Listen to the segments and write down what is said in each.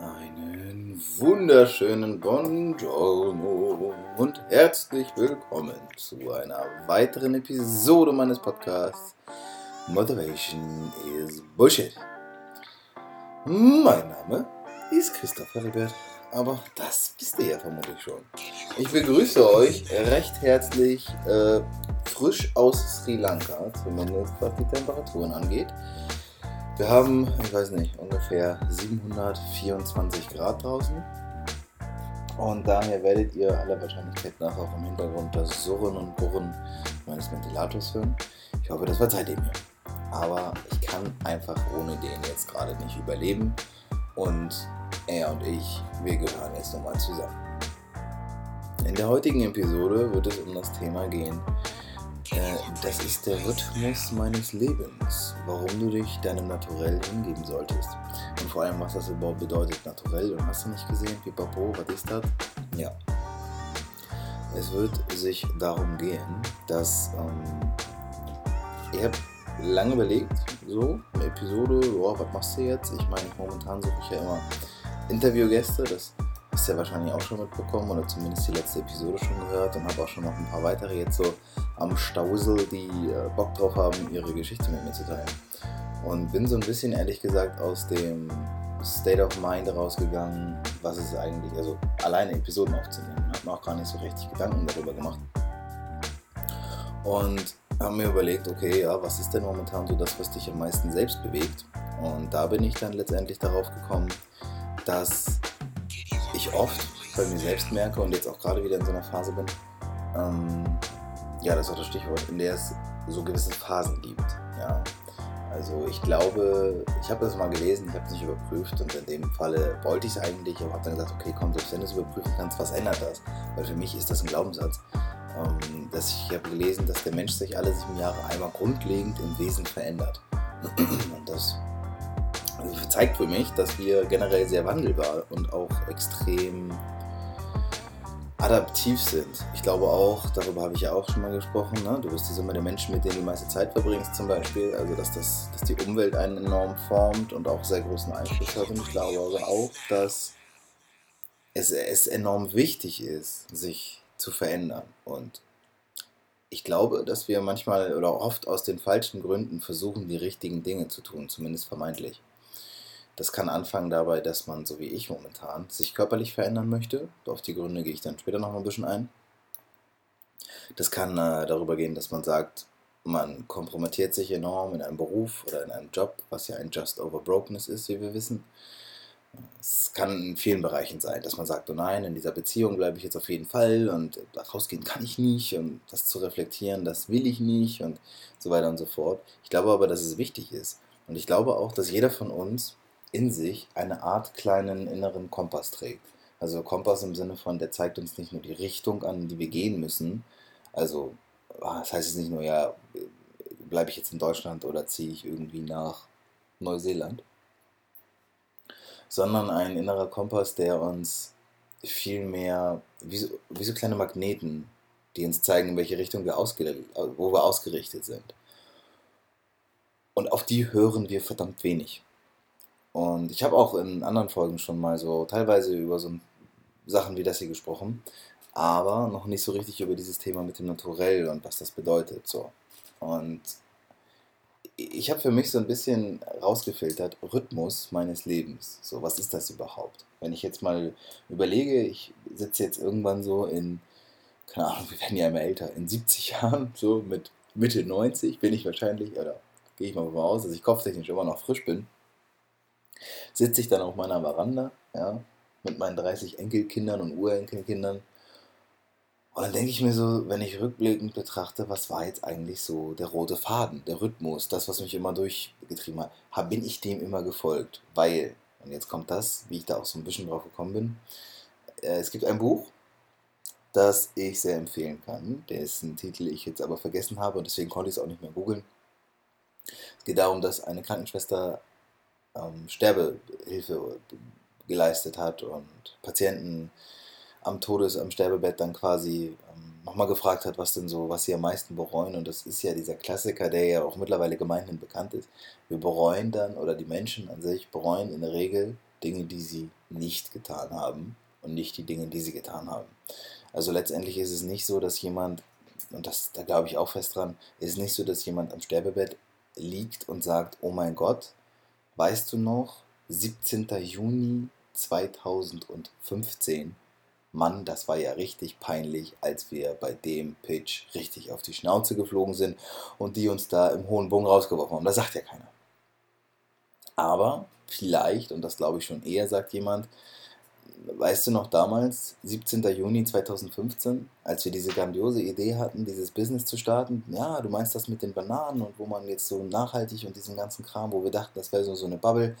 Einen wunderschönen Buongiorno und herzlich willkommen zu einer weiteren Episode meines Podcasts Motivation is Bullshit. Mein Name ist Christoph Heribert, aber das wisst ihr ja vermutlich schon. Ich begrüße euch recht herzlich äh, frisch aus Sri Lanka, zumindest was die Temperaturen angeht. Wir haben, ich weiß nicht, ungefähr 724 Grad draußen. Und daher werdet ihr aller Wahrscheinlichkeit nach auch im Hintergrund das Surren und Burren meines Ventilators hören. Ich hoffe, das verzeiht ihr mir. Aber ich kann einfach ohne den jetzt gerade nicht überleben. Und er und ich, wir gehören jetzt nochmal zusammen. In der heutigen Episode wird es um das Thema gehen, das ist der Rhythmus meines Lebens, warum du dich deinem Naturell hingeben solltest. Und vor allem, was das überhaupt bedeutet, Naturell. Und hast du nicht gesehen, Pipapo, was ist das? Ja. Es wird sich darum gehen, dass ähm, ich habe lange überlegt, so eine Episode, oh, was machst du jetzt? Ich meine, momentan suche ich ja immer Interviewgäste, das hast du ja wahrscheinlich auch schon mitbekommen oder zumindest die letzte Episode schon gehört und habe auch schon noch ein paar weitere jetzt so am Stausel, die äh, Bock drauf haben, ihre Geschichte mit mir zu teilen. Und bin so ein bisschen ehrlich gesagt aus dem State of Mind rausgegangen, was ist eigentlich, also alleine Episoden aufzunehmen. Habe mir auch gar nicht so richtig Gedanken darüber gemacht. Und habe mir überlegt, okay, ja, was ist denn momentan so das, was dich am meisten selbst bewegt? Und da bin ich dann letztendlich darauf gekommen, dass ich oft bei mir selbst merke und jetzt auch gerade wieder in so einer Phase bin, ähm, ja, das ist auch das Stichwort, in der es so gewisse Phasen gibt. Ja. Also ich glaube, ich habe das mal gelesen, ich habe es nicht überprüft und in dem Falle wollte ich es eigentlich, aber habe dann gesagt, okay, komm, selbst wenn du es überprüfen kannst, was ändert das? Weil für mich ist das ein Glaubenssatz. Ähm, dass ich habe gelesen, dass der Mensch sich alle sieben Jahre einmal grundlegend im Wesen verändert. Und das zeigt für mich, dass wir generell sehr wandelbar und auch extrem adaptiv sind. Ich glaube auch, darüber habe ich ja auch schon mal gesprochen, ne? du bist immer der Mensch, mit dem du die meiste Zeit verbringst zum Beispiel, also dass, das, dass die Umwelt einen enorm formt und auch sehr großen Einfluss hat. Und ich glaube aber auch, dass es, es enorm wichtig ist, sich zu verändern. Und ich glaube, dass wir manchmal oder oft aus den falschen Gründen versuchen, die richtigen Dinge zu tun, zumindest vermeintlich. Das kann anfangen dabei, dass man, so wie ich momentan, sich körperlich verändern möchte. Auf die Gründe gehe ich dann später noch mal ein bisschen ein. Das kann äh, darüber gehen, dass man sagt, man kompromittiert sich enorm in einem Beruf oder in einem Job, was ja ein Just Over Brokenness ist, wie wir wissen. Es kann in vielen Bereichen sein, dass man sagt, oh nein, in dieser Beziehung bleibe ich jetzt auf jeden Fall und rausgehen kann ich nicht und das zu reflektieren, das will ich nicht und so weiter und so fort. Ich glaube aber, dass es wichtig ist. Und ich glaube auch, dass jeder von uns in sich eine Art kleinen inneren Kompass trägt. Also Kompass im Sinne von, der zeigt uns nicht nur die Richtung an, die wir gehen müssen. Also ah, das heißt jetzt nicht nur, ja, bleibe ich jetzt in Deutschland oder ziehe ich irgendwie nach Neuseeland, sondern ein innerer Kompass, der uns viel mehr, wie so, wie so kleine Magneten, die uns zeigen, in welche Richtung wir, wo wir ausgerichtet sind. Und auf die hören wir verdammt wenig. Und ich habe auch in anderen Folgen schon mal so teilweise über so Sachen wie das hier gesprochen, aber noch nicht so richtig über dieses Thema mit dem Naturell und was das bedeutet. So. Und ich habe für mich so ein bisschen rausgefiltert, Rhythmus meines Lebens. So, was ist das überhaupt? Wenn ich jetzt mal überlege, ich sitze jetzt irgendwann so in, keine Ahnung, wir werden ja immer älter, in 70 Jahren, so mit Mitte 90 bin ich wahrscheinlich, oder gehe ich mal davon aus, dass ich kopftechnisch immer noch frisch bin sitze ich dann auf meiner Veranda, ja, mit meinen 30 Enkelkindern und Urenkelkindern. Und dann denke ich mir so, wenn ich rückblickend betrachte, was war jetzt eigentlich so der rote Faden, der Rhythmus, das, was mich immer durchgetrieben hat, bin ich dem immer gefolgt, weil, und jetzt kommt das, wie ich da auch so ein bisschen drauf gekommen bin, äh, es gibt ein Buch, das ich sehr empfehlen kann, dessen Titel ich jetzt aber vergessen habe und deswegen konnte ich es auch nicht mehr googeln. Es geht darum, dass eine Krankenschwester ähm, Sterbehilfe geleistet hat und Patienten am Todes, am Sterbebett dann quasi ähm, nochmal gefragt hat, was denn so, was sie am meisten bereuen. Und das ist ja dieser Klassiker, der ja auch mittlerweile gemeinhin bekannt ist. Wir bereuen dann, oder die Menschen an sich bereuen in der Regel Dinge, die sie nicht getan haben und nicht die Dinge, die sie getan haben. Also letztendlich ist es nicht so, dass jemand, und das, da glaube ich auch fest dran, ist nicht so, dass jemand am Sterbebett liegt und sagt, oh mein Gott, weißt du noch, 17. Juni 2015, Mann, das war ja richtig peinlich, als wir bei dem Pitch richtig auf die Schnauze geflogen sind und die uns da im hohen Bogen rausgeworfen haben. Das sagt ja keiner. Aber vielleicht, und das glaube ich schon eher, sagt jemand, weißt du noch damals, 17. Juni 2015, als wir diese grandiose Idee hatten, dieses Business zu starten? Ja, du meinst das mit den Bananen und wo man jetzt so nachhaltig und diesen ganzen Kram, wo wir dachten, das wäre so, so eine Bubble.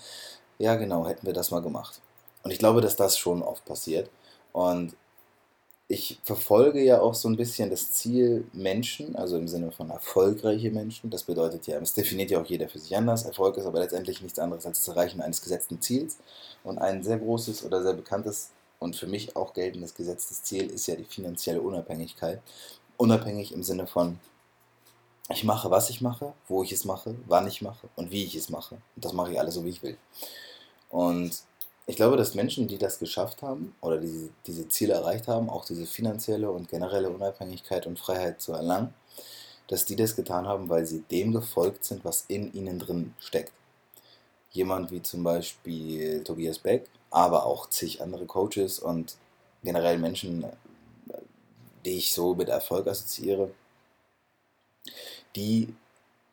Ja, genau, hätten wir das mal gemacht. Und ich glaube, dass das schon oft passiert. Und ich verfolge ja auch so ein bisschen das Ziel Menschen, also im Sinne von erfolgreiche Menschen. Das bedeutet ja, es definiert ja auch jeder für sich anders. Erfolg ist aber letztendlich nichts anderes als das Erreichen eines gesetzten Ziels. Und ein sehr großes oder sehr bekanntes und für mich auch geltendes gesetztes Ziel ist ja die finanzielle Unabhängigkeit. Unabhängig im Sinne von, ich mache, was ich mache, wo ich es mache, wann ich mache und wie ich es mache. Und das mache ich alles so, wie ich will. Und ich glaube, dass Menschen, die das geschafft haben oder diese, diese Ziele erreicht haben, auch diese finanzielle und generelle Unabhängigkeit und Freiheit zu erlangen, dass die das getan haben, weil sie dem gefolgt sind, was in ihnen drin steckt. Jemand wie zum Beispiel Tobias Beck, aber auch zig andere Coaches und generell Menschen, die ich so mit Erfolg assoziiere, die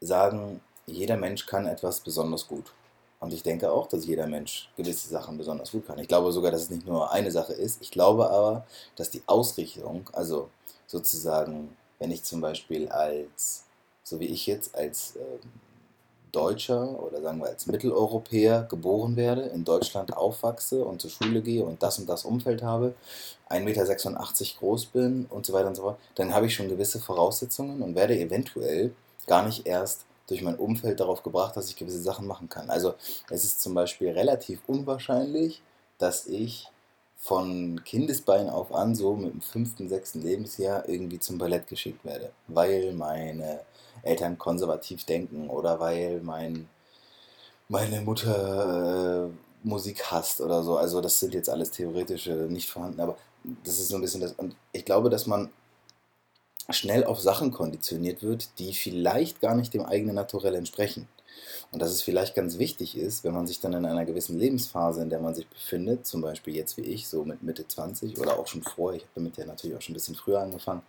sagen, jeder Mensch kann etwas besonders gut. Und ich denke auch, dass jeder Mensch gewisse Sachen besonders gut kann. Ich glaube sogar, dass es nicht nur eine Sache ist. Ich glaube aber, dass die Ausrichtung, also sozusagen, wenn ich zum Beispiel als, so wie ich jetzt, als äh, Deutscher oder sagen wir als Mitteleuropäer geboren werde, in Deutschland aufwachse und zur Schule gehe und das und das Umfeld habe, 1,86 Meter groß bin und so weiter und so fort, dann habe ich schon gewisse Voraussetzungen und werde eventuell gar nicht erst durch mein Umfeld darauf gebracht, dass ich gewisse Sachen machen kann. Also es ist zum Beispiel relativ unwahrscheinlich, dass ich von Kindesbein auf an, so mit dem fünften, sechsten Lebensjahr, irgendwie zum Ballett geschickt werde, weil meine Eltern konservativ denken oder weil mein, meine Mutter äh, Musik hasst oder so. Also das sind jetzt alles theoretische, nicht vorhanden, aber das ist so ein bisschen das. Und ich glaube, dass man schnell auf Sachen konditioniert wird, die vielleicht gar nicht dem eigenen Naturell entsprechen. Und dass es vielleicht ganz wichtig ist, wenn man sich dann in einer gewissen Lebensphase, in der man sich befindet, zum Beispiel jetzt wie ich, so mit Mitte 20 oder auch schon vor, ich habe damit ja natürlich auch schon ein bisschen früher angefangen,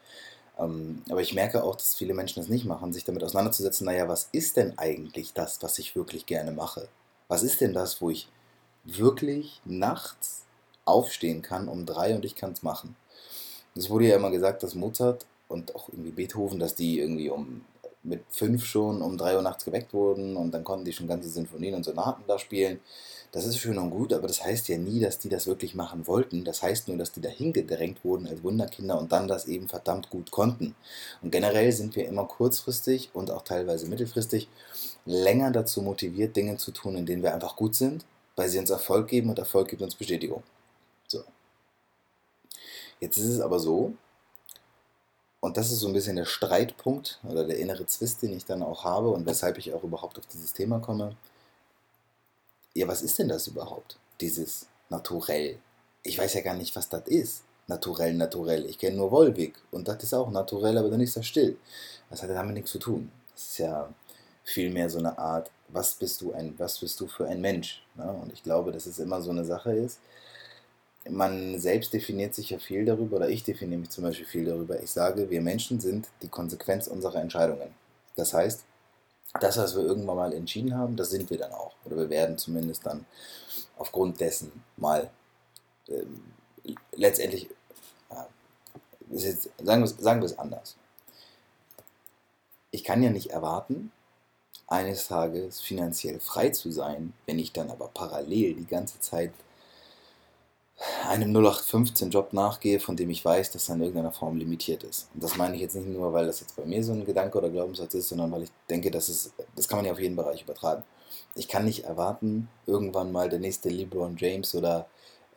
ähm, aber ich merke auch, dass viele Menschen das nicht machen, sich damit auseinanderzusetzen, naja, was ist denn eigentlich das, was ich wirklich gerne mache? Was ist denn das, wo ich wirklich nachts aufstehen kann um drei und ich kann es machen? Es wurde ja immer gesagt, dass Mozart und auch irgendwie Beethoven, dass die irgendwie um mit fünf schon um drei Uhr nachts geweckt wurden und dann konnten die schon ganze Sinfonien und Sonaten da spielen. Das ist schön und gut, aber das heißt ja nie, dass die das wirklich machen wollten. Das heißt nur, dass die dahin gedrängt wurden als Wunderkinder und dann das eben verdammt gut konnten. Und generell sind wir immer kurzfristig und auch teilweise mittelfristig länger dazu motiviert, Dinge zu tun, in denen wir einfach gut sind, weil sie uns Erfolg geben und Erfolg gibt uns Bestätigung. So. Jetzt ist es aber so, und das ist so ein bisschen der Streitpunkt oder der innere Zwist, den ich dann auch habe und weshalb ich auch überhaupt auf dieses Thema komme. Ja, was ist denn das überhaupt? Dieses Naturell. Ich weiß ja gar nicht, was das ist. Naturell, naturell. Ich kenne nur Wolwig und das ist auch naturell, aber dann ist das still. Das hat damit nichts zu tun. Das ist ja vielmehr so eine Art, was bist du ein, was bist du für ein Mensch? Ne? Und ich glaube, dass es immer so eine Sache ist, man selbst definiert sich ja viel darüber, oder ich definiere mich zum Beispiel viel darüber. Ich sage, wir Menschen sind die Konsequenz unserer Entscheidungen. Das heißt, das, was wir irgendwann mal entschieden haben, das sind wir dann auch. Oder wir werden zumindest dann aufgrund dessen mal äh, letztendlich, ja, jetzt, sagen, wir, sagen wir es anders. Ich kann ja nicht erwarten, eines Tages finanziell frei zu sein, wenn ich dann aber parallel die ganze Zeit einem 0815-Job nachgehe, von dem ich weiß, dass er in irgendeiner Form limitiert ist. Und das meine ich jetzt nicht nur, weil das jetzt bei mir so ein Gedanke oder Glaubenssatz ist, sondern weil ich denke, dass es, das kann man ja auf jeden Bereich übertragen. Ich kann nicht erwarten, irgendwann mal der nächste LeBron James oder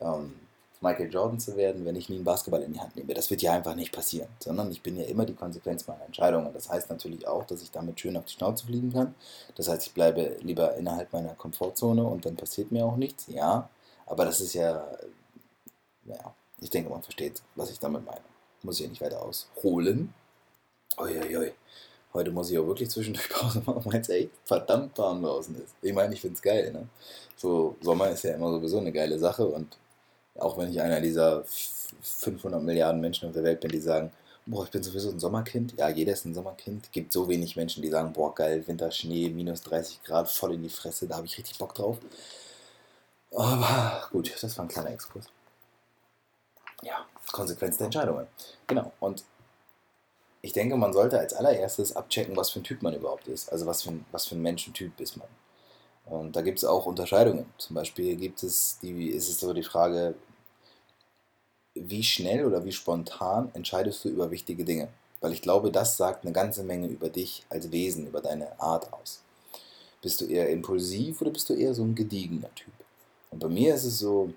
ähm, Michael Jordan zu werden, wenn ich nie einen Basketball in die Hand nehme. Das wird ja einfach nicht passieren, sondern ich bin ja immer die Konsequenz meiner Entscheidungen. Das heißt natürlich auch, dass ich damit schön auf die Schnauze fliegen kann. Das heißt, ich bleibe lieber innerhalb meiner Komfortzone und dann passiert mir auch nichts. Ja, Aber das ist ja, naja, ich denke, man versteht, was ich damit meine. Muss ich ja nicht weiter ausholen. Uiuiui. Heute muss ich auch wirklich zwischendurch Pause machen, weil es echt verdammt warm draußen ist. Ich meine, ich finde es geil. Ne? So, Sommer ist ja immer sowieso eine geile Sache und auch wenn ich einer dieser 500 Milliarden Menschen auf der Welt bin, die sagen, boah, ich bin sowieso ein Sommerkind. Ja, jeder ist ein Sommerkind. Gibt so wenig Menschen, die sagen, boah, geil, Winter, Schnee, minus 30 Grad, voll in die Fresse, da habe ich richtig Bock drauf. Aber gut, das war ein kleiner Exkurs. Ja, Konsequenz der Entscheidungen. Genau, und ich denke, man sollte als allererstes abchecken, was für ein Typ man überhaupt ist. Also was für ein, was für ein Menschentyp ist man. Und da gibt es auch Unterscheidungen. Zum Beispiel gibt es die, ist es so die Frage, wie schnell oder wie spontan entscheidest du über wichtige Dinge? Weil ich glaube, das sagt eine ganze Menge über dich als Wesen, über deine Art aus. Bist du eher impulsiv oder bist du eher so ein gediegener Typ? Und bei mir ist es so,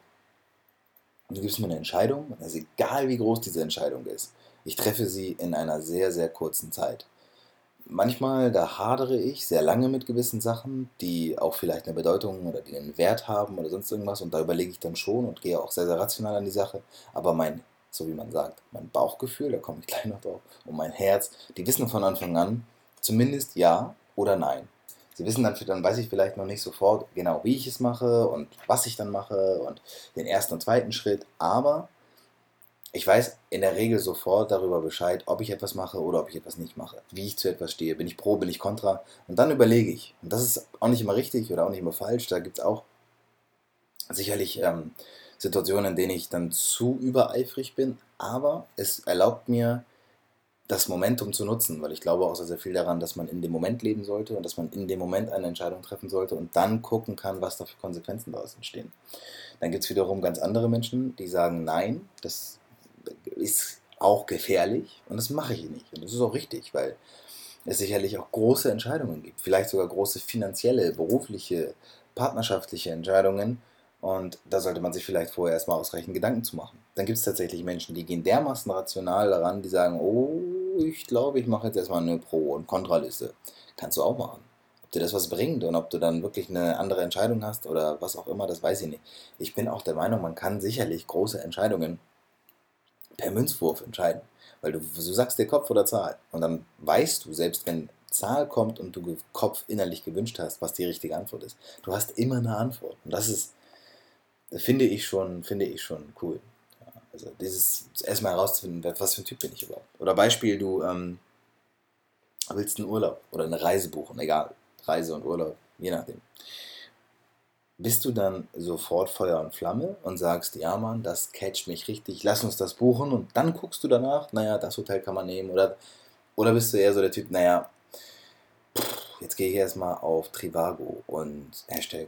du gibst mir eine Entscheidung, also egal wie groß diese Entscheidung ist, ich treffe sie in einer sehr, sehr kurzen Zeit. Manchmal, da hadere ich sehr lange mit gewissen Sachen, die auch vielleicht eine Bedeutung oder die einen Wert haben oder sonst irgendwas und da überlege ich dann schon und gehe auch sehr, sehr rational an die Sache. Aber mein, so wie man sagt, mein Bauchgefühl, da komme ich gleich noch drauf, und mein Herz, die wissen von Anfang an zumindest ja oder nein. Sie wissen dann, dann weiß ich vielleicht noch nicht sofort genau, wie ich es mache und was ich dann mache und den ersten und zweiten Schritt, aber ich weiß in der Regel sofort darüber Bescheid, ob ich etwas mache oder ob ich etwas nicht mache. Wie ich zu etwas stehe. Bin ich pro, bin ich kontra? Und dann überlege ich. Und das ist auch nicht immer richtig oder auch nicht immer falsch. Da gibt es auch sicherlich ähm, Situationen, in denen ich dann zu übereifrig bin. Aber es erlaubt mir, das Momentum zu nutzen, weil ich glaube auch sehr, sehr viel daran, dass man in dem Moment leben sollte und dass man in dem Moment eine Entscheidung treffen sollte und dann gucken kann, was da für Konsequenzen daraus entstehen. Dann gibt es wiederum ganz andere Menschen, die sagen, nein, das ist auch gefährlich und das mache ich nicht. Und das ist auch richtig, weil es sicherlich auch große Entscheidungen gibt, vielleicht sogar große finanzielle, berufliche, partnerschaftliche Entscheidungen. Und da sollte man sich vielleicht vorher erstmal ausreichend Gedanken zu machen. Dann gibt es tatsächlich Menschen, die gehen dermaßen rational daran, die sagen, oh, ich glaube, ich mache jetzt erstmal eine Pro- und Kontraliste. Kannst du auch machen. Ob dir das was bringt und ob du dann wirklich eine andere Entscheidung hast oder was auch immer, das weiß ich nicht. Ich bin auch der Meinung, man kann sicherlich große Entscheidungen per Münzwurf entscheiden. Weil du, du sagst dir Kopf oder Zahl. Und dann weißt du, selbst wenn Zahl kommt und du Kopf innerlich gewünscht hast, was die richtige Antwort ist. Du hast immer eine Antwort. Und das ist, finde ich schon, finde ich schon cool. Also dieses erstmal herauszufinden, was für ein Typ bin ich überhaupt. Oder Beispiel, du ähm, willst einen Urlaub oder eine Reise buchen, egal. Reise und Urlaub, je nachdem bist du dann sofort Feuer und Flamme und sagst, ja Mann, das catcht mich richtig, lass uns das buchen und dann guckst du danach, naja, das Hotel kann man nehmen oder, oder bist du eher so der Typ, naja, jetzt gehe ich erstmal auf Trivago und Hashtag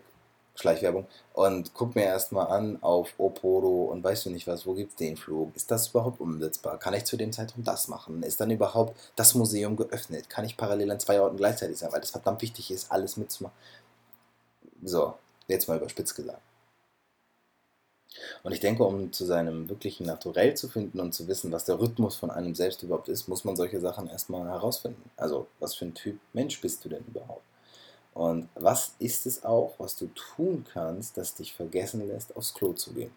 Schleichwerbung und guck mir erstmal an auf Oporo und weißt du nicht was, wo gibt es den Flug? Ist das überhaupt umsetzbar? Kann ich zu dem Zeitraum das machen? Ist dann überhaupt das Museum geöffnet? Kann ich parallel an zwei Orten gleichzeitig sein? Weil das verdammt wichtig ist, alles mitzumachen. So, Jetzt mal überspitzt gesagt. Und ich denke, um zu seinem wirklichen Naturell zu finden und zu wissen, was der Rhythmus von einem selbst überhaupt ist, muss man solche Sachen erstmal herausfinden. Also, was für ein Typ Mensch bist du denn überhaupt? Und was ist es auch, was du tun kannst, das dich vergessen lässt, aufs Klo zu gehen?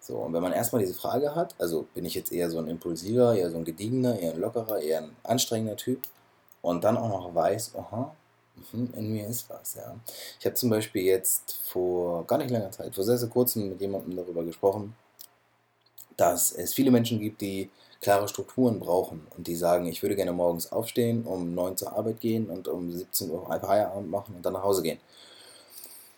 So, und wenn man erstmal diese Frage hat, also bin ich jetzt eher so ein impulsiver, eher so ein gediegener, eher ein lockerer, eher ein anstrengender Typ, und dann auch noch weiß, aha, Mhm, in mir ist was, ja. Ich habe zum Beispiel jetzt vor gar nicht langer Zeit, vor sehr, sehr kurzem mit jemandem darüber gesprochen, dass es viele Menschen gibt, die klare Strukturen brauchen und die sagen, ich würde gerne morgens aufstehen, um 9 zur Arbeit gehen und um 17 Uhr ein Feierabend machen und dann nach Hause gehen.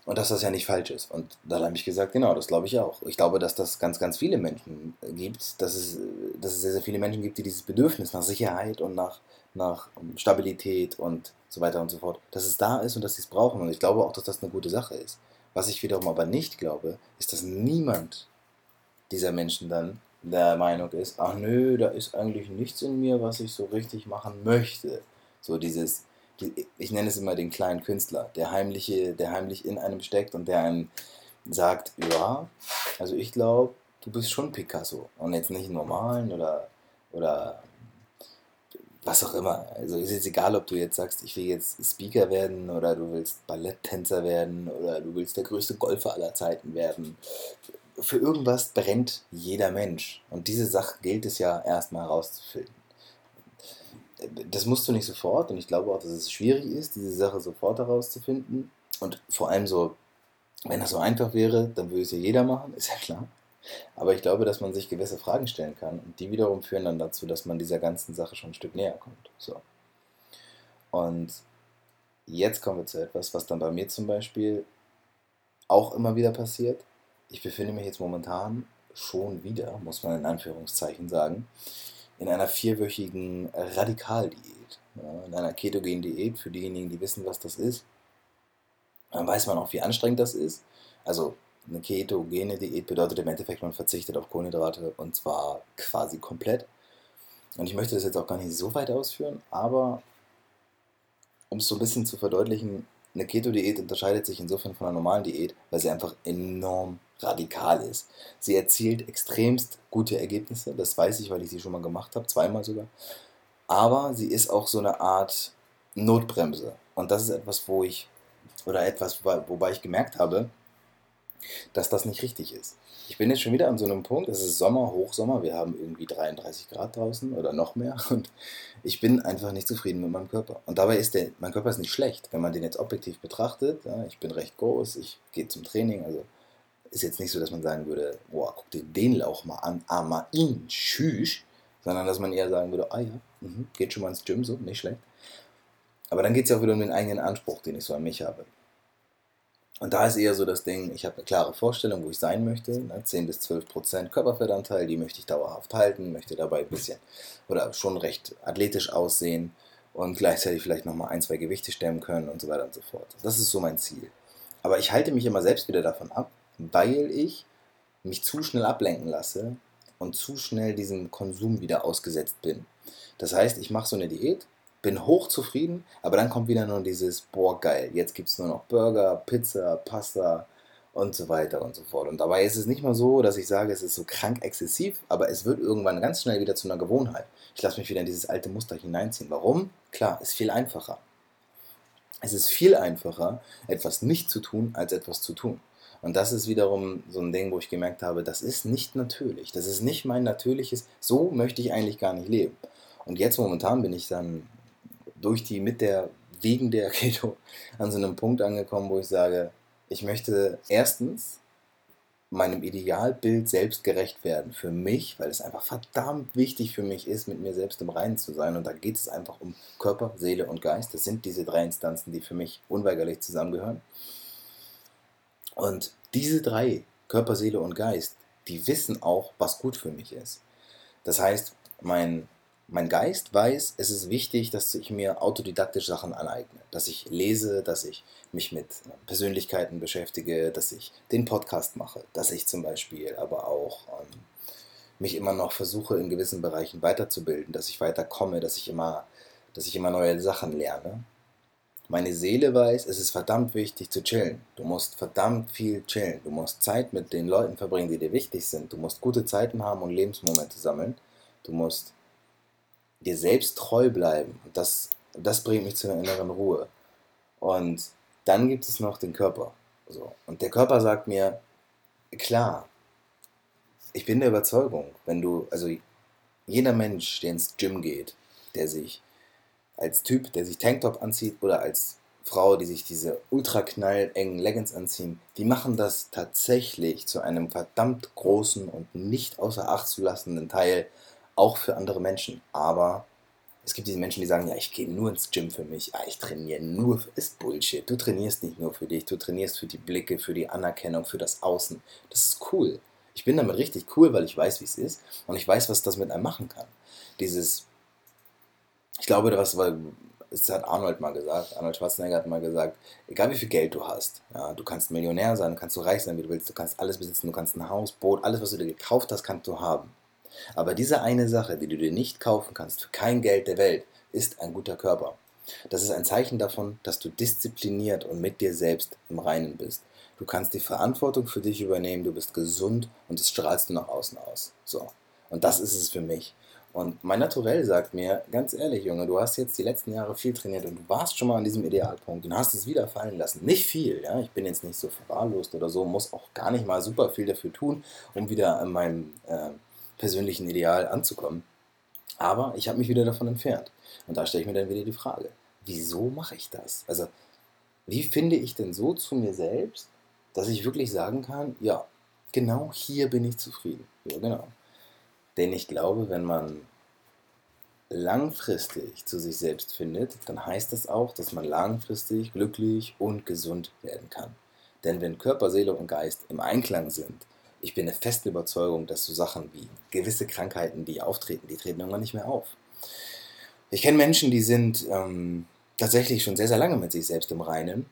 Und dass das ja nicht falsch ist. Und dann habe ich gesagt, genau, das glaube ich auch. Ich glaube, dass das ganz, ganz viele Menschen gibt, dass es, dass es sehr, sehr viele Menschen gibt, die dieses Bedürfnis nach Sicherheit und nach, nach Stabilität und so weiter und so fort, dass es da ist und dass sie es brauchen. Und ich glaube auch, dass das eine gute Sache ist. Was ich wiederum aber nicht glaube, ist, dass niemand dieser Menschen dann der Meinung ist, ach nö, da ist eigentlich nichts in mir, was ich so richtig machen möchte. So dieses, ich nenne es immer den kleinen Künstler, der heimliche, der heimlich in einem steckt und der einem sagt, ja, also ich glaube, du bist schon Picasso und jetzt nicht normalen oder, oder was auch immer. Also ist jetzt egal, ob du jetzt sagst, ich will jetzt Speaker werden oder du willst Balletttänzer werden oder du willst der größte Golfer aller Zeiten werden. Für irgendwas brennt jeder Mensch. Und diese Sache gilt es ja erstmal herauszufinden. Das musst du nicht sofort und ich glaube auch, dass es schwierig ist, diese Sache sofort herauszufinden. Und vor allem so, wenn das so einfach wäre, dann würde es ja jeder machen, ist ja klar. Aber ich glaube, dass man sich gewisse Fragen stellen kann und die wiederum führen dann dazu, dass man dieser ganzen Sache schon ein Stück näher kommt. So. Und jetzt kommen wir zu etwas, was dann bei mir zum Beispiel auch immer wieder passiert. Ich befinde mich jetzt momentan schon wieder, muss man in Anführungszeichen sagen, in einer vierwöchigen Radikaldiät. Ja, in einer ketogenen Diät, für diejenigen, die wissen, was das ist. Dann weiß man auch, wie anstrengend das ist. Also eine ketogene Diät bedeutet im Endeffekt, man verzichtet auf Kohlenhydrate und zwar quasi komplett. Und ich möchte das jetzt auch gar nicht so weit ausführen, aber um es so ein bisschen zu verdeutlichen, eine Keto-Diät unterscheidet sich insofern von einer normalen Diät, weil sie einfach enorm radikal ist. Sie erzielt extremst gute Ergebnisse, das weiß ich, weil ich sie schon mal gemacht habe, zweimal sogar. Aber sie ist auch so eine Art Notbremse. Und das ist etwas, wo ich, oder etwas, wobei ich gemerkt habe, dass das nicht richtig ist. Ich bin jetzt schon wieder an so einem Punkt, es ist Sommer, Hochsommer, wir haben irgendwie 33 Grad draußen oder noch mehr und ich bin einfach nicht zufrieden mit meinem Körper. Und dabei ist der, mein Körper ist nicht schlecht, wenn man den jetzt objektiv betrachtet. Ja, ich bin recht groß, ich gehe zum Training, also ist jetzt nicht so, dass man sagen würde, boah, guck dir den Lauch mal an, aber ihn, tschüss, sondern dass man eher sagen würde, ah ja, mh, geht schon mal ins Gym, so, nicht schlecht. Aber dann geht es ja auch wieder um den eigenen Anspruch, den ich so an mich habe. Und da ist eher so das Ding, ich habe eine klare Vorstellung, wo ich sein möchte. Ne? 10 bis 12 Prozent Körperfettanteil, die möchte ich dauerhaft halten, möchte dabei ein bisschen oder schon recht athletisch aussehen und gleichzeitig vielleicht nochmal ein, zwei Gewichte stemmen können und so weiter und so fort. Das ist so mein Ziel. Aber ich halte mich immer selbst wieder davon ab, weil ich mich zu schnell ablenken lasse und zu schnell diesem Konsum wieder ausgesetzt bin. Das heißt, ich mache so eine Diät, bin hochzufrieden, aber dann kommt wieder nur dieses, boah, geil, jetzt gibt es nur noch Burger, Pizza, Pasta und so weiter und so fort. Und dabei ist es nicht mal so, dass ich sage, es ist so krank exzessiv, aber es wird irgendwann ganz schnell wieder zu einer Gewohnheit. Ich lasse mich wieder in dieses alte Muster hineinziehen. Warum? Klar, ist viel einfacher. Es ist viel einfacher, etwas nicht zu tun, als etwas zu tun. Und das ist wiederum so ein Ding, wo ich gemerkt habe, das ist nicht natürlich. Das ist nicht mein natürliches, so möchte ich eigentlich gar nicht leben. Und jetzt momentan bin ich dann durch die, mit der, wegen der Keto an so einem Punkt angekommen, wo ich sage, ich möchte erstens meinem Idealbild selbst gerecht werden. Für mich, weil es einfach verdammt wichtig für mich ist, mit mir selbst im Reinen zu sein. Und da geht es einfach um Körper, Seele und Geist. Das sind diese drei Instanzen, die für mich unweigerlich zusammengehören. Und diese drei, Körper, Seele und Geist, die wissen auch, was gut für mich ist. Das heißt, mein mein Geist weiß, es ist wichtig, dass ich mir autodidaktisch Sachen aneigne. Dass ich lese, dass ich mich mit Persönlichkeiten beschäftige, dass ich den Podcast mache, dass ich zum Beispiel aber auch ähm, mich immer noch versuche, in gewissen Bereichen weiterzubilden, dass ich weiterkomme, dass ich immer, dass ich immer neue Sachen lerne. Meine Seele weiß, es ist verdammt wichtig zu chillen. Du musst verdammt viel chillen. Du musst Zeit mit den Leuten verbringen, die dir wichtig sind. Du musst gute Zeiten haben und Lebensmomente sammeln. Du musst dir selbst treu bleiben. Und das, das bringt mich zu einer inneren Ruhe. Und dann gibt es noch den Körper. So. Und der Körper sagt mir, klar, ich bin der Überzeugung, wenn du, also jeder Mensch, der ins Gym geht, der sich als Typ, der sich Tanktop anzieht oder als Frau, die sich diese ultra knallengen Leggings anziehen, die machen das tatsächlich zu einem verdammt großen und nicht außer Acht zu lassenden Teil auch für andere Menschen. Aber es gibt diese Menschen, die sagen, ja, ich gehe nur ins Gym für mich, ja, ich trainiere nur, ist Bullshit. Du trainierst nicht nur für dich, du trainierst für die Blicke, für die Anerkennung, für das Außen. Das ist cool. Ich bin damit richtig cool, weil ich weiß, wie es ist und ich weiß, was das mit einem machen kann. Dieses, ich glaube, das war, das hat Arnold mal gesagt, Arnold Schwarzenegger hat mal gesagt, egal wie viel Geld du hast, ja, du kannst Millionär sein, du kannst so reich sein, wie du willst, du kannst alles besitzen, du kannst ein Haus, Boot, alles, was du dir gekauft hast, kannst du haben. Aber diese eine Sache, die du dir nicht kaufen kannst für kein Geld der Welt, ist ein guter Körper. Das ist ein Zeichen davon, dass du diszipliniert und mit dir selbst im Reinen bist. Du kannst die Verantwortung für dich übernehmen, du bist gesund und das strahlst du nach außen aus. So. Und das ist es für mich. Und mein Naturell sagt mir, ganz ehrlich, Junge, du hast jetzt die letzten Jahre viel trainiert und du warst schon mal an diesem Idealpunkt und hast es wieder fallen lassen. Nicht viel, ja. Ich bin jetzt nicht so verwahrlost oder so, muss auch gar nicht mal super viel dafür tun, um wieder an meinem äh, persönlichen Ideal anzukommen. Aber ich habe mich wieder davon entfernt. Und da stelle ich mir dann wieder die Frage, wieso mache ich das? Also, wie finde ich denn so zu mir selbst, dass ich wirklich sagen kann, ja, genau hier bin ich zufrieden. Ja, genau. Denn ich glaube, wenn man langfristig zu sich selbst findet, dann heißt das auch, dass man langfristig glücklich und gesund werden kann. Denn wenn Körper, Seele und Geist im Einklang sind, ich bin der festen Überzeugung, dass so Sachen wie gewisse Krankheiten, die auftreten, die treten irgendwann nicht mehr auf. Ich kenne Menschen, die sind ähm, tatsächlich schon sehr, sehr lange mit sich selbst im Reinen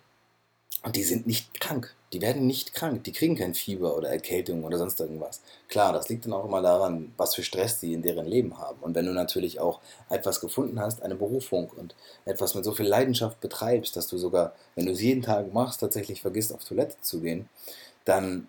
und die sind nicht krank. Die werden nicht krank. Die kriegen kein Fieber oder Erkältung oder sonst irgendwas. Klar, das liegt dann auch immer daran, was für Stress sie in deren Leben haben. Und wenn du natürlich auch etwas gefunden hast, eine Berufung und etwas mit so viel Leidenschaft betreibst, dass du sogar, wenn du es jeden Tag machst, tatsächlich vergisst, auf Toilette zu gehen, dann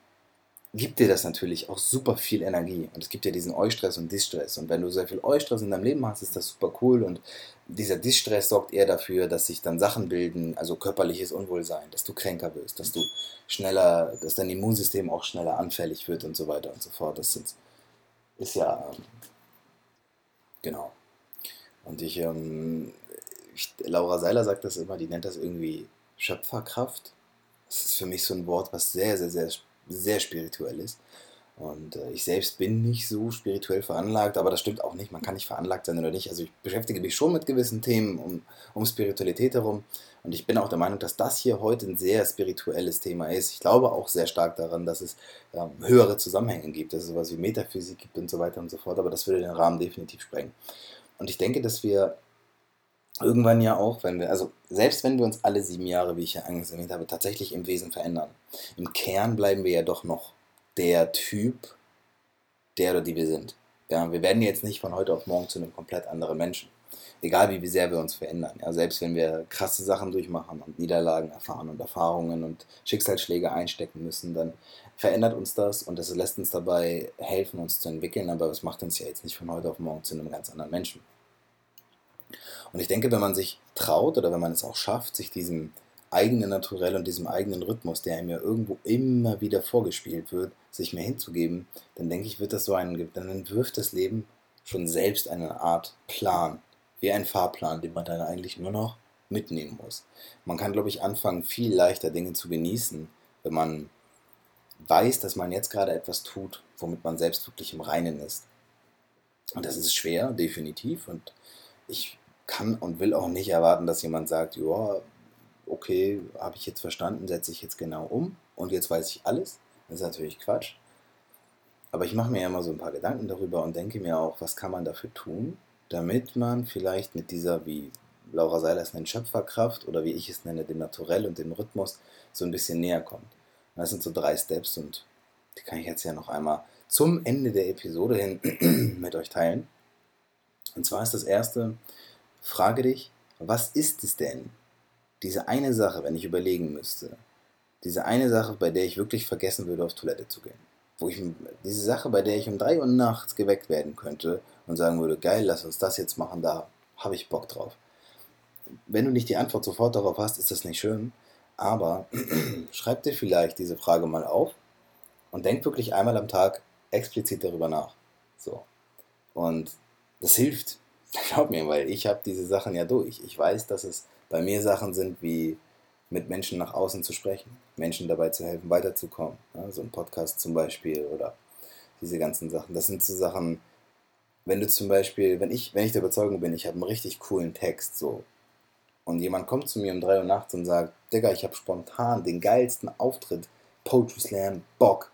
gibt dir das natürlich auch super viel Energie. Und es gibt ja diesen Eustress und Distress. Und wenn du sehr viel Eustress in deinem Leben hast, ist das super cool. Und dieser Distress sorgt eher dafür, dass sich dann Sachen bilden, also körperliches Unwohlsein, dass du kränker wirst, dass du schneller, dass dein Immunsystem auch schneller anfällig wird und so weiter und so fort. Das sind, ist ja, ähm, genau. Und ich, ähm, ich, Laura Seiler sagt das immer, die nennt das irgendwie Schöpferkraft. Das ist für mich so ein Wort, was sehr, sehr, sehr sehr spirituell ist. Und äh, ich selbst bin nicht so spirituell veranlagt, aber das stimmt auch nicht. Man kann nicht veranlagt sein oder nicht. Also ich beschäftige mich schon mit gewissen Themen um, um Spiritualität herum. Und ich bin auch der Meinung, dass das hier heute ein sehr spirituelles Thema ist. Ich glaube auch sehr stark daran, dass es ähm, höhere Zusammenhänge gibt, dass es sowas wie Metaphysik gibt und so weiter und so fort. Aber das würde den Rahmen definitiv sprengen. Und ich denke, dass wir irgendwann ja auch, wenn wir, also selbst wenn wir uns alle sieben Jahre, wie ich ja angesammelt habe, tatsächlich im Wesen verändern, im Kern bleiben wir ja doch noch der Typ, der oder die wir sind. Ja, wir werden jetzt nicht von heute auf morgen zu einem komplett anderen Menschen. Egal wie sehr wir uns verändern. Ja, selbst wenn wir krasse Sachen durchmachen und Niederlagen erfahren und Erfahrungen und Schicksalsschläge einstecken müssen, dann verändert uns das und das lässt uns dabei helfen, uns zu entwickeln, aber es macht uns ja jetzt nicht von heute auf morgen zu einem ganz anderen Menschen. Und ich denke, wenn man sich traut oder wenn man es auch schafft, sich diesem eigenen Naturell und diesem eigenen Rhythmus, der mir irgendwo immer wieder vorgespielt wird, sich mehr hinzugeben, dann denke ich, wird das so ein, dann entwirft das Leben schon selbst eine Art Plan, wie ein Fahrplan, den man dann eigentlich nur noch mitnehmen muss. Man kann, glaube ich, anfangen, viel leichter Dinge zu genießen, wenn man weiß, dass man jetzt gerade etwas tut, womit man selbst wirklich im Reinen ist. Und das ist schwer, definitiv. Und ich kann und will auch nicht erwarten, dass jemand sagt, ja, okay, habe ich jetzt verstanden, setze ich jetzt genau um und jetzt weiß ich alles. Das ist natürlich Quatsch. Aber ich mache mir ja immer so ein paar Gedanken darüber und denke mir auch, was kann man dafür tun, damit man vielleicht mit dieser, wie Laura Seiler es nennt, Schöpferkraft oder wie ich es nenne, dem Naturell und dem Rhythmus so ein bisschen näher kommt. Das sind so drei Steps und die kann ich jetzt ja noch einmal zum Ende der Episode hin mit euch teilen. Und zwar ist das erste, Frage dich, was ist es denn? Diese eine Sache, wenn ich überlegen müsste, diese eine Sache, bei der ich wirklich vergessen würde, auf Toilette zu gehen. Wo ich, diese Sache, bei der ich um 3 Uhr nachts geweckt werden könnte und sagen würde, geil, lass uns das jetzt machen, da habe ich Bock drauf. Wenn du nicht die Antwort sofort darauf hast, ist das nicht schön, aber schreib dir vielleicht diese Frage mal auf und denk wirklich einmal am Tag explizit darüber nach. So. Und das hilft Glaub mir, weil ich habe diese Sachen ja durch. Ich weiß, dass es bei mir Sachen sind, wie mit Menschen nach außen zu sprechen, Menschen dabei zu helfen, weiterzukommen. Ja, so ein Podcast zum Beispiel oder diese ganzen Sachen. Das sind so Sachen, wenn du zum Beispiel, wenn ich, wenn ich der Überzeugung bin, ich habe einen richtig coolen Text, so, und jemand kommt zu mir um 3 Uhr nachts und sagt, Digga, ich habe spontan den geilsten Auftritt, Poetry Slam, Bock.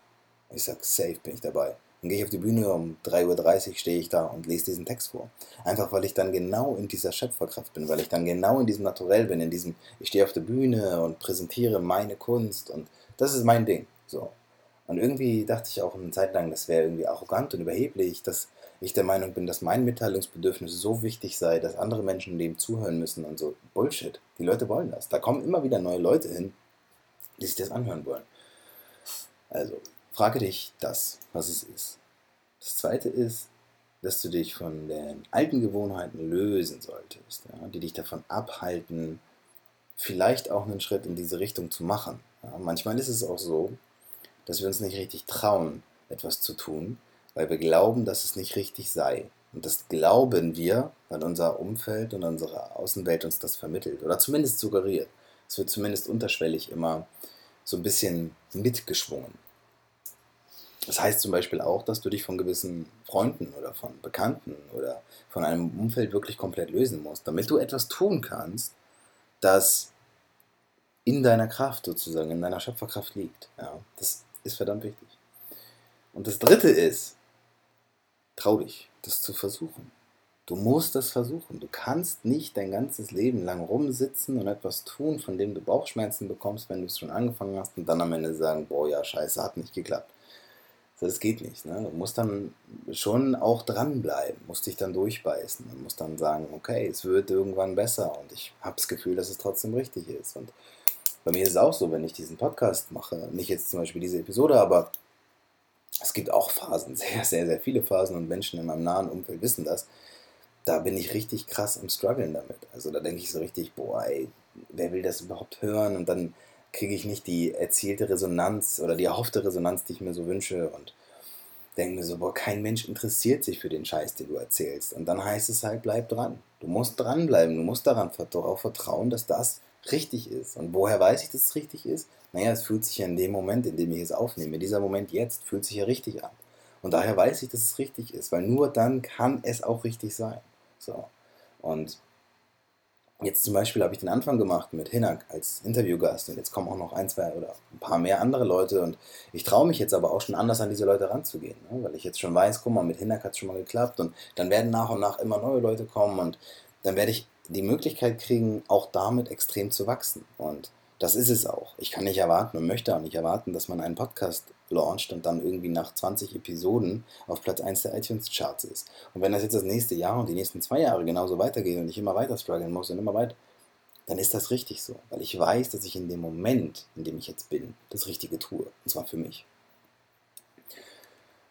Ich sag, safe bin ich dabei. Dann gehe ich auf die Bühne, um 3.30 Uhr stehe ich da und lese diesen Text vor. Einfach weil ich dann genau in dieser Schöpferkraft bin, weil ich dann genau in diesem Naturell bin, in diesem, ich stehe auf der Bühne und präsentiere meine Kunst und das ist mein Ding. So. Und irgendwie dachte ich auch eine Zeit lang, das wäre irgendwie arrogant und überheblich, dass ich der Meinung bin, dass mein Mitteilungsbedürfnis so wichtig sei, dass andere Menschen dem zuhören müssen und so. Bullshit. Die Leute wollen das. Da kommen immer wieder neue Leute hin, die sich das anhören wollen. Also, Frage dich das, was es ist. Das zweite ist, dass du dich von den alten Gewohnheiten lösen solltest, ja, die dich davon abhalten, vielleicht auch einen Schritt in diese Richtung zu machen. Ja, manchmal ist es auch so, dass wir uns nicht richtig trauen, etwas zu tun, weil wir glauben, dass es nicht richtig sei. Und das glauben wir, weil unser Umfeld und unsere Außenwelt uns das vermittelt oder zumindest suggeriert. Es wird zumindest unterschwellig immer so ein bisschen mitgeschwungen. Das heißt zum Beispiel auch, dass du dich von gewissen Freunden oder von Bekannten oder von einem Umfeld wirklich komplett lösen musst, damit du etwas tun kannst, das in deiner Kraft sozusagen, in deiner Schöpferkraft liegt. Ja, das ist verdammt wichtig. Und das Dritte ist, trau dich, das zu versuchen. Du musst das versuchen. Du kannst nicht dein ganzes Leben lang rumsitzen und etwas tun, von dem du Bauchschmerzen bekommst, wenn du es schon angefangen hast und dann am Ende sagen, boah, ja, scheiße, hat nicht geklappt. Das geht nicht. Ne? Du musst dann schon auch dranbleiben, musst dich dann durchbeißen und musst dann sagen, okay, es wird irgendwann besser und ich habe das Gefühl, dass es trotzdem richtig ist. Und bei mir ist es auch so, wenn ich diesen Podcast mache, nicht jetzt zum Beispiel diese Episode, aber es gibt auch Phasen, sehr, sehr, sehr viele Phasen und Menschen in meinem nahen Umfeld wissen das. Da bin ich richtig krass am Struggeln damit. Also da denke ich so richtig, boah, ey, wer will das überhaupt hören? Und dann kriege ich nicht die erzielte Resonanz oder die erhoffte Resonanz, die ich mir so wünsche und denke mir so, boah, kein Mensch interessiert sich für den Scheiß, den du erzählst. Und dann heißt es halt, bleib dran. Du musst dranbleiben, du musst daran darauf vertrauen, dass das richtig ist. Und woher weiß ich, dass es richtig ist? Naja, es fühlt sich ja in dem Moment, in dem ich es aufnehme, dieser Moment jetzt, fühlt sich ja richtig an. Und daher weiß ich, dass es richtig ist, weil nur dann kann es auch richtig sein. So. Und Jetzt zum Beispiel habe ich den Anfang gemacht mit Hinak als Interviewgast und jetzt kommen auch noch ein, zwei oder ein paar mehr andere Leute und ich traue mich jetzt aber auch schon anders an diese Leute ranzugehen, ne? weil ich jetzt schon weiß, guck mal, mit Hinak hat es schon mal geklappt und dann werden nach und nach immer neue Leute kommen und dann werde ich die Möglichkeit kriegen, auch damit extrem zu wachsen und das ist es auch. Ich kann nicht erwarten und möchte auch nicht erwarten, dass man einen Podcast launcht und dann irgendwie nach 20 Episoden auf Platz 1 der iTunes-Charts ist. Und wenn das jetzt das nächste Jahr und die nächsten zwei Jahre genauso weitergeht und ich immer weiter strugglen muss und immer weiter, dann ist das richtig so. Weil ich weiß, dass ich in dem Moment, in dem ich jetzt bin, das Richtige tue. Und zwar für mich.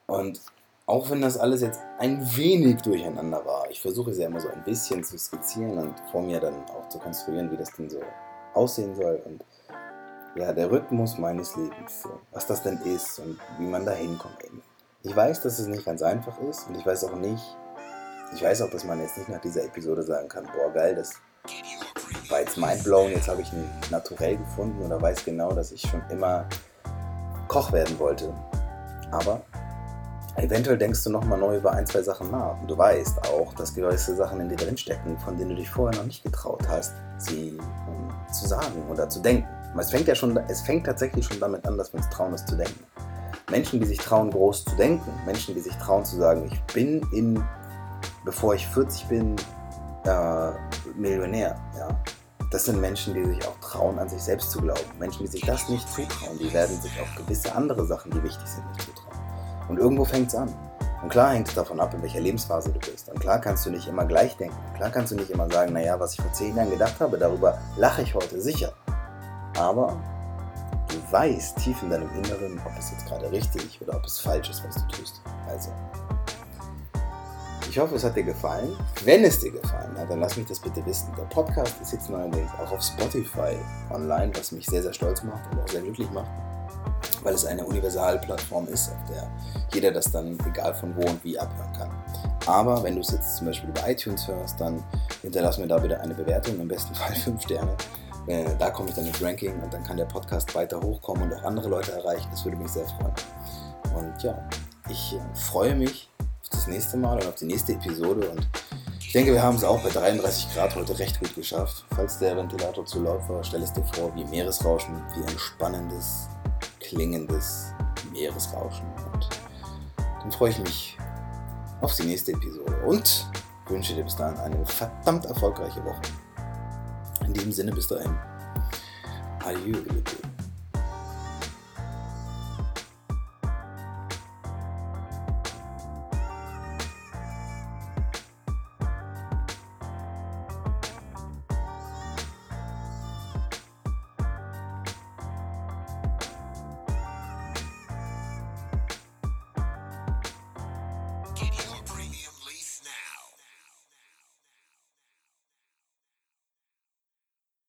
Und auch wenn das alles jetzt ein wenig durcheinander war, ich versuche es ja immer so ein bisschen zu skizzieren und vor mir dann auch zu konstruieren, wie das denn so aussehen soll und ja, der Rhythmus meines Lebens, so, was das denn ist und wie man da hinkommt. Ich weiß, dass es nicht ganz einfach ist und ich weiß auch nicht, ich weiß auch, dass man jetzt nicht nach dieser Episode sagen kann, boah geil, das war jetzt mindblown, jetzt habe ich ein Naturell gefunden oder weiß genau, dass ich schon immer Koch werden wollte. Aber eventuell denkst du nochmal neu über ein, zwei Sachen nach und du weißt auch, dass gewisse Sachen in dir drinstecken, von denen du dich vorher noch nicht getraut hast, sie zu sagen oder zu denken. Es fängt ja schon, es fängt tatsächlich schon damit an, dass wir uns trauen, es zu denken. Menschen, die sich trauen, groß zu denken, Menschen, die sich trauen zu sagen, ich bin in, bevor ich 40 bin, äh, Millionär. Ja? Das sind Menschen, die sich auch trauen, an sich selbst zu glauben. Menschen, die sich das nicht zutrauen, die werden sich auch gewisse andere Sachen, die wichtig sind, nicht zutrauen. Und irgendwo fängt es an. Und klar hängt es davon ab, in welcher Lebensphase du bist. Und klar kannst du nicht immer gleich denken. Klar kannst du nicht immer sagen, naja, was ich vor zehn Jahren gedacht habe, darüber lache ich heute sicher. Aber du weißt tief in deinem Inneren, ob es jetzt gerade richtig oder ob es falsch ist, was du tust. Also, ich hoffe, es hat dir gefallen. Wenn es dir gefallen hat, dann lass mich das bitte wissen. Der Podcast ist jetzt neuerdings auch auf Spotify online, was mich sehr, sehr stolz macht und auch sehr glücklich macht weil es eine Universalplattform ist, auf der jeder das dann egal von wo und wie abhören kann. Aber wenn du es jetzt zum Beispiel über iTunes hörst, dann hinterlass mir da bitte eine Bewertung, im besten Fall 5 Sterne. Äh, da komme ich dann ins Ranking und dann kann der Podcast weiter hochkommen und auch andere Leute erreichen. Das würde mich sehr freuen. Und ja, ich äh, freue mich auf das nächste Mal und auf die nächste Episode und ich denke, wir haben es auch bei 33 Grad heute recht gut geschafft. Falls der Ventilator zu laut war, stell es dir vor, wie Meeresrauschen, wie ein spannendes klingendes Meeresrauschen. Und dann freue ich mich auf die nächste Episode und wünsche dir bis dahin eine verdammt erfolgreiche Woche. In diesem Sinne bis dahin. Adieu, liebe